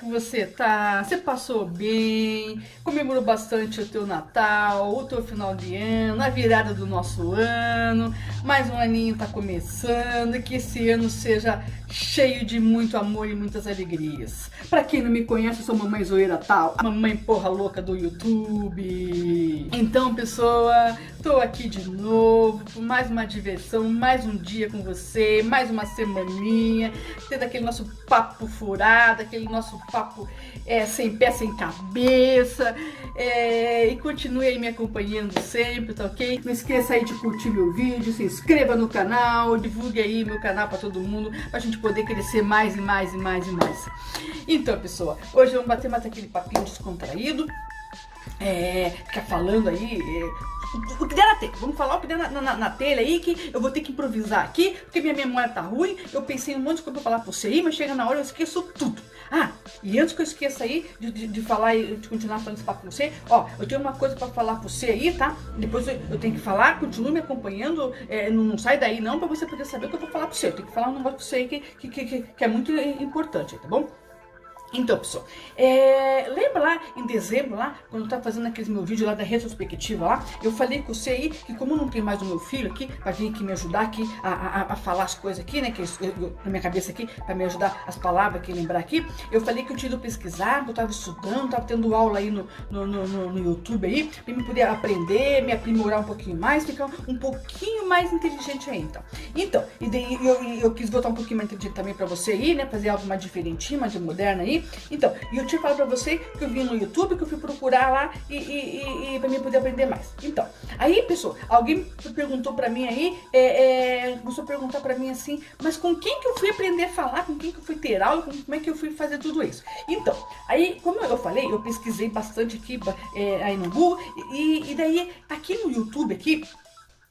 que você tá? Você passou bem? Comemorou bastante o teu Natal, o teu final de ano, a virada do nosso ano? Mais um aninho tá começando e que esse ano seja cheio de muito amor e muitas alegrias. Para quem não me conhece, eu sou mamãe zoeira tal, mamãe porra louca do YouTube. Então, pessoa, tô aqui de novo com mais uma diversão, mais um dia com você, mais uma semaninha, tendo aquele nosso papo furado, aquele nosso papo é, sem pé, sem cabeça. É, e continue aí me acompanhando sempre, tá ok? Não esqueça aí de curtir meu vídeo, se inscreva no canal, divulgue aí meu canal para todo mundo, pra gente poder crescer mais e mais e mais e mais. Então, pessoal, hoje vamos bater mais aquele papinho descontraído. É, ficar falando aí. É, o que der na telha. Vamos falar o que der na, na, na, telha aí, que eu vou ter que improvisar aqui, porque minha memória tá ruim. Eu pensei um monte de coisa pra falar pra você aí, mas chega na hora eu esqueço tudo. Ah, e antes que eu esqueça aí de, de, de falar e de continuar falando esse papo com você, ó, eu tenho uma coisa pra falar pra você aí, tá? Depois eu, eu tenho que falar, continue me acompanhando, é, não, não, sai daí não, pra você poder saber o que eu vou falar pra você. Eu tenho que falar um negócio pra você aí que, que, que, que é muito importante, tá bom? Então, pessoal, é, lembra lá em dezembro, lá, quando eu tava fazendo aquele meu vídeo lá da retrospectiva lá, eu falei com você aí que como não tem mais o meu filho aqui, pra vir aqui me ajudar aqui a, a, a falar as coisas aqui, né, que eu, eu, na minha cabeça aqui, pra me ajudar as palavras aqui, lembrar aqui, eu falei que eu tinha ido pesquisar, que eu tava estudando, tava tendo aula aí no, no, no, no YouTube aí, pra me poder aprender, me aprimorar um pouquinho mais, ficar um pouquinho mais inteligente aí, então. Então, e daí eu, eu quis botar um pouquinho mais inteligente também pra você aí, né, fazer algo mais diferentinho, mais moderno aí, então, e eu tinha falado pra você que eu vim no YouTube, que eu fui procurar lá e, e, e, e pra mim poder aprender mais. Então, aí, pessoal, alguém perguntou pra mim aí, é, é, começou a perguntar pra mim assim, mas com quem que eu fui aprender a falar, com quem que eu fui ter aula, como é que eu fui fazer tudo isso? Então, aí, como eu falei, eu pesquisei bastante aqui é, aí no Google, e, e daí, aqui no YouTube, aqui,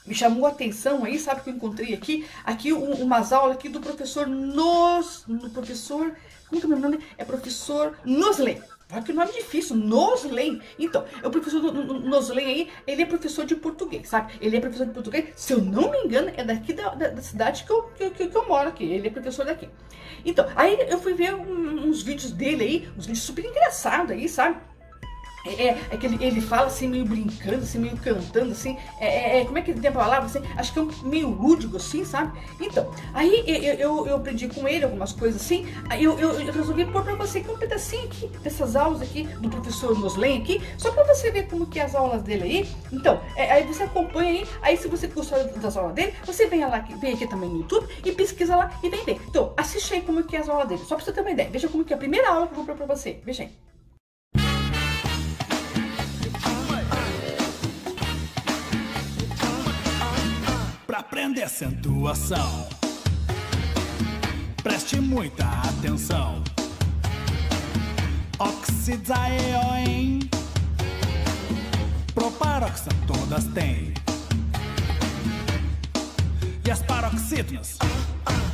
me chamou a atenção aí, sabe que eu encontrei aqui? Aqui um, umas aulas aqui do professor Nos... Professor... Como que é o meu nome? É professor Noslen. Olha que nome difícil, Noslen. Então, é o professor Noslen aí, ele é professor de português, sabe? Ele é professor de português, se eu não me engano, é daqui da, da, da cidade que eu, que, que, eu moro aqui. Ele é professor daqui. Então, aí eu fui ver um, uns vídeos dele aí, uns vídeos super engraçados aí, sabe? É, é, é que ele, ele fala assim, meio brincando, assim, meio cantando, assim. É, é, é como é que ele tem a palavra? Assim, acho que é um, meio lúdico, assim, sabe? Então, aí eu, eu, eu, aprendi com ele algumas coisas assim. Aí eu, eu, eu, resolvi pôr pra você aqui um pedacinho aqui dessas aulas aqui do professor Moslen aqui, só pra você ver como que é as aulas dele aí. Então, é, aí você acompanha aí. Aí se você gostou das aulas dele, você vem lá, vem aqui também no YouTube e pesquisa lá e vem ver. Então, assiste aí como que é as aulas dele, só pra você ter uma ideia. Veja como que é a primeira aula que eu vou pôr pra você. Veja aí. Aprender acentuação. Preste muita atenção. Oxidaeoin. Proparoxa todas têm. E as paroxítonas?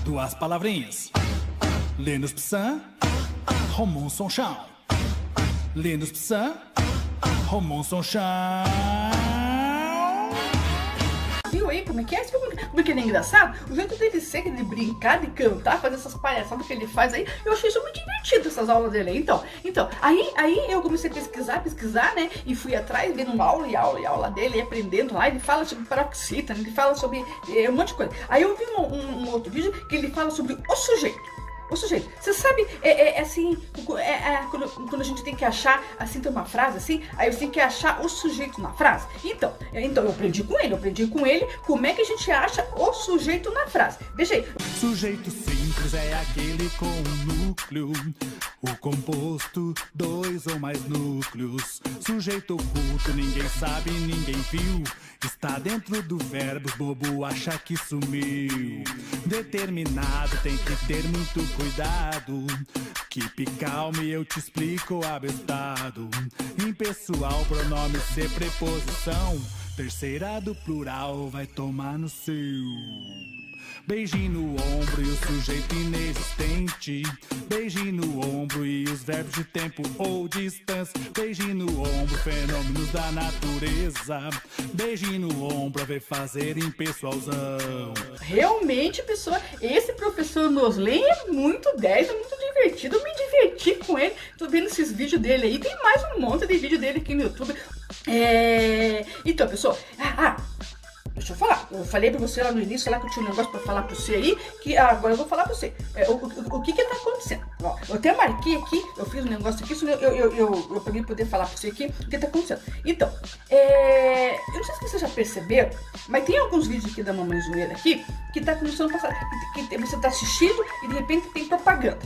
Duas palavrinhas. Linus Psan, Romon Sonchão. Linus Psan, Romon Sonchão como é que é? Como é que ele é engraçado? O jeito dele ser, de brincar, de cantar, fazer essas palhaçadas que ele faz aí, eu achei isso muito divertido, essas aulas dele aí. Então, então aí, aí eu comecei a pesquisar, pesquisar, né? E fui atrás, vendo aula e aula e aula dele, e aprendendo lá. Ele fala sobre paroxítona, ele fala sobre é, um monte de coisa. Aí eu vi um, um, um outro vídeo que ele fala sobre o sujeito. O sujeito, você sabe, é, é, é assim, é, é, quando, quando, a gente tem que achar, assim, tem uma frase assim, aí você tem que achar o sujeito na frase. Então, então eu aprendi com ele, eu aprendi com ele como é que a gente acha o sujeito na frase. Veja aí. Sujeito simples é aquele com núcleo, o composto, dois ou mais núcleos. Sujeito oculto, ninguém sabe, ninguém viu. Está dentro do verbo, bobo acha que sumiu. Determinado tem que ter muito cuidado. Keep calm, eu te explico abestado. Impessoal, pronome ser preposição. Terceira do plural vai tomar no seu. Beijinho no ombro e o sujeito inexistente. Beijinho no ombro e os verbos de tempo ou distância. Beijinho no ombro, fenômenos da natureza. Beijinho no ombro, a ver fazer em pessoalzão. Realmente, pessoa, esse professor Noslen é muito 10, é muito divertido divertido, eu me diverti com ele. Tô vendo esses vídeos dele aí. Tem mais um monte de vídeo dele aqui no YouTube. É... Então, pessoal, ah, ah Deixa eu falar. Eu falei pra você lá no início lá que eu tinha um negócio pra falar pra você aí, que agora eu vou falar pra você. É, o, o, o, que que tá acontecendo? Ó, eu até marquei aqui, eu fiz um negócio aqui, eu, eu, eu, eu, eu mim poder falar pra você aqui o que tá acontecendo. Então, é, eu não sei se você já percebeu, mas tem alguns vídeos aqui da Mamãe Zoeira aqui, que tá começando a passar, que, que você tá assistindo e de repente tem propaganda.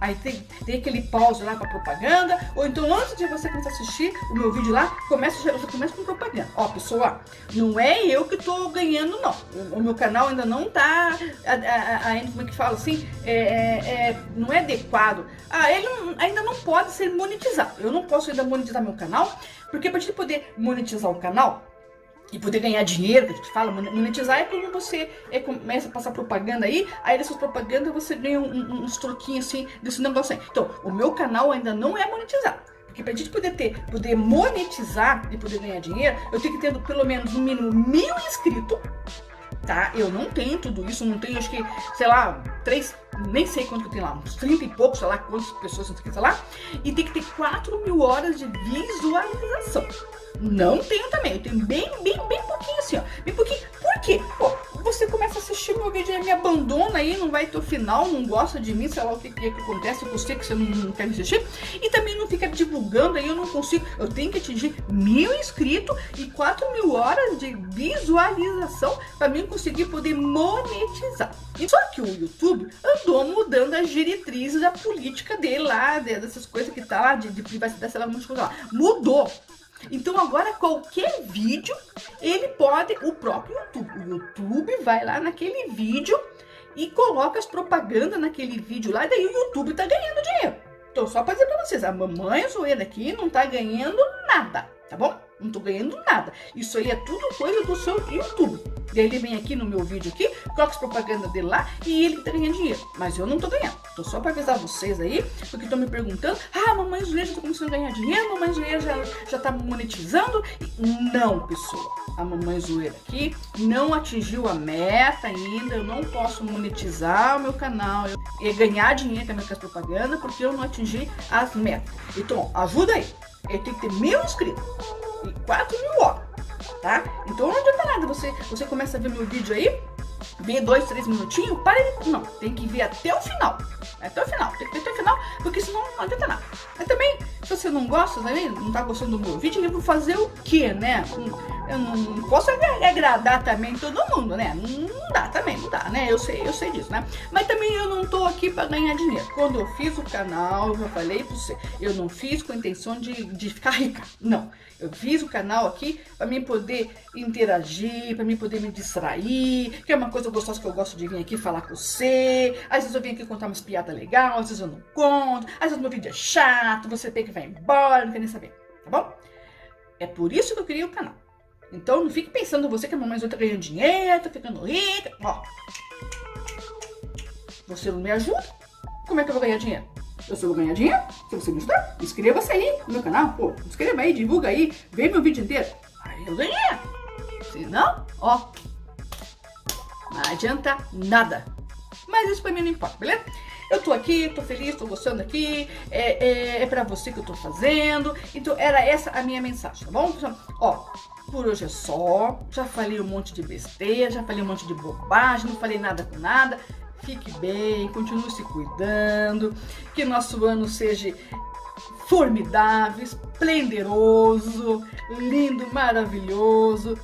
Aí tem, tem aquele pause lá com a propaganda, ou então antes de você começar a assistir o meu vídeo lá, começa, já, começa com propaganda. Ó, pessoal, não é eu que tô ganhando, não. O, o meu canal ainda não tá, ainda, como é que fala assim, é, é, é, não é adequado. Ah, ele não, ainda não pode ser monetizado. Eu não posso ainda monetizar meu canal, porque para gente poder monetizar o canal, e poder ganhar dinheiro, que a gente fala, monetizar é quando você é, começa a passar propaganda aí, aí dessas propagandas você ganha um, um, uns troquinhos assim desse negócio aí. Então, o meu canal ainda não é monetizado. Porque pra gente poder ter, poder monetizar e poder ganhar dinheiro, eu tenho que ter pelo menos no mínimo mil inscritos, tá? Eu não tenho tudo isso, não tenho, acho que, sei lá, três, nem sei quanto que tenho lá, uns 30 e poucos, sei lá, quantas pessoas inscritas lá, e tem que ter 4 mil horas de visualização. Não tenho também, eu tenho bem, bem, bem pouquinho assim, ó. Bem pouquinho. Por quê? Pô, você começa a assistir meu vídeo e me abandona aí, não vai ter o final, não gosta de mim, sei lá o que, que, que acontece com você, que você não, não quer me assistir. E também não fica divulgando aí, eu não consigo. Eu tenho que atingir mil inscritos e quatro mil horas de visualização para mim conseguir poder monetizar. Só que o YouTube andou mudando as diretrizes da política dele lá, dessas coisas que tá lá, de, de privacidade, sei lá, muitas coisas lá. Mudou. Então agora qualquer vídeo ele pode, o próprio YouTube, o YouTube vai lá naquele vídeo e coloca as propagandas naquele vídeo lá, e daí o YouTube tá ganhando dinheiro. Então só para dizer para vocês, a mamãe zoeira aqui não tá ganhando nada, tá bom? Não tô ganhando nada. Isso aí é tudo coisa do seu YouTube. Ele vem aqui no meu vídeo aqui, coloca as propagandas dele lá e ele tá ganhando dinheiro. Mas eu não tô ganhando. Tô só pra avisar vocês aí, porque estão me perguntando, ah, mamãe Zuleira já tá começando a ganhar dinheiro, mamãe Zuleira já, já tá monetizando. Não, pessoal. A mamãe Zoeira aqui não atingiu a meta ainda, eu não posso monetizar o meu canal e ganhar dinheiro com as propagandas porque eu não atingi as metas. Então, ajuda aí. Eu tenho que ter mil inscritos e 4 mil horas, tá? Então não adianta nada, você, você começa a ver meu vídeo aí, vê dois, três minutinhos, para ele. Não, tem que ver até o final. Até o final, tem que ver até o final, porque senão não adianta nada. Mas também, se você não gosta, também, não tá gostando do meu vídeo, eu vou fazer o quê, né? Eu não posso agradar também todo mundo, né? Não dá também, não dá, né? Eu sei, eu sei disso, né? Mas também eu não tô aqui para ganhar dinheiro. Quando eu fiz o canal, eu já falei pra você, eu não fiz com a intenção de, de ficar rica. Não. Eu fiz o canal aqui para mim poder interagir, para mim poder me distrair, que é uma coisa gostosa que eu gosto de vir aqui falar com você. Às vezes eu venho aqui contar umas piadas legais, às vezes eu não conto, às vezes meu vídeo é chato, você tem que vai embora, não quer nem saber, tá bom? É por isso que eu criei o canal. Então não fique pensando você que a mamãe tá ganhando dinheiro, tá ficando rica. Ó, você não me ajuda, como é que eu vou ganhar dinheiro? Eu só vou ganhar dinheiro se você gostar. Inscreva-se aí no meu canal. Pô, inscreva aí, divulga aí, vê meu vídeo inteiro. Aí eu ganhei. Se não, ó, não adianta nada. Mas isso pra mim não importa, beleza? Eu tô aqui, tô feliz, tô gostando aqui, é, é, é pra você que eu tô fazendo. Então era essa a minha mensagem, tá bom? Ó, por hoje é só. Já falei um monte de besteira, já falei um monte de bobagem, não falei nada com nada. Fique bem, continue se cuidando, que nosso ano seja formidável, esplendoroso, lindo, maravilhoso.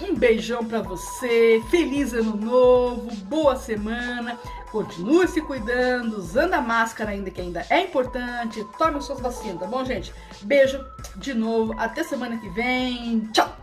Um beijão para você, feliz ano novo, boa semana. Continue se cuidando, usando a máscara ainda que ainda é importante. Tome suas vacinas, tá bom, gente? Beijo de novo, até semana que vem. Tchau.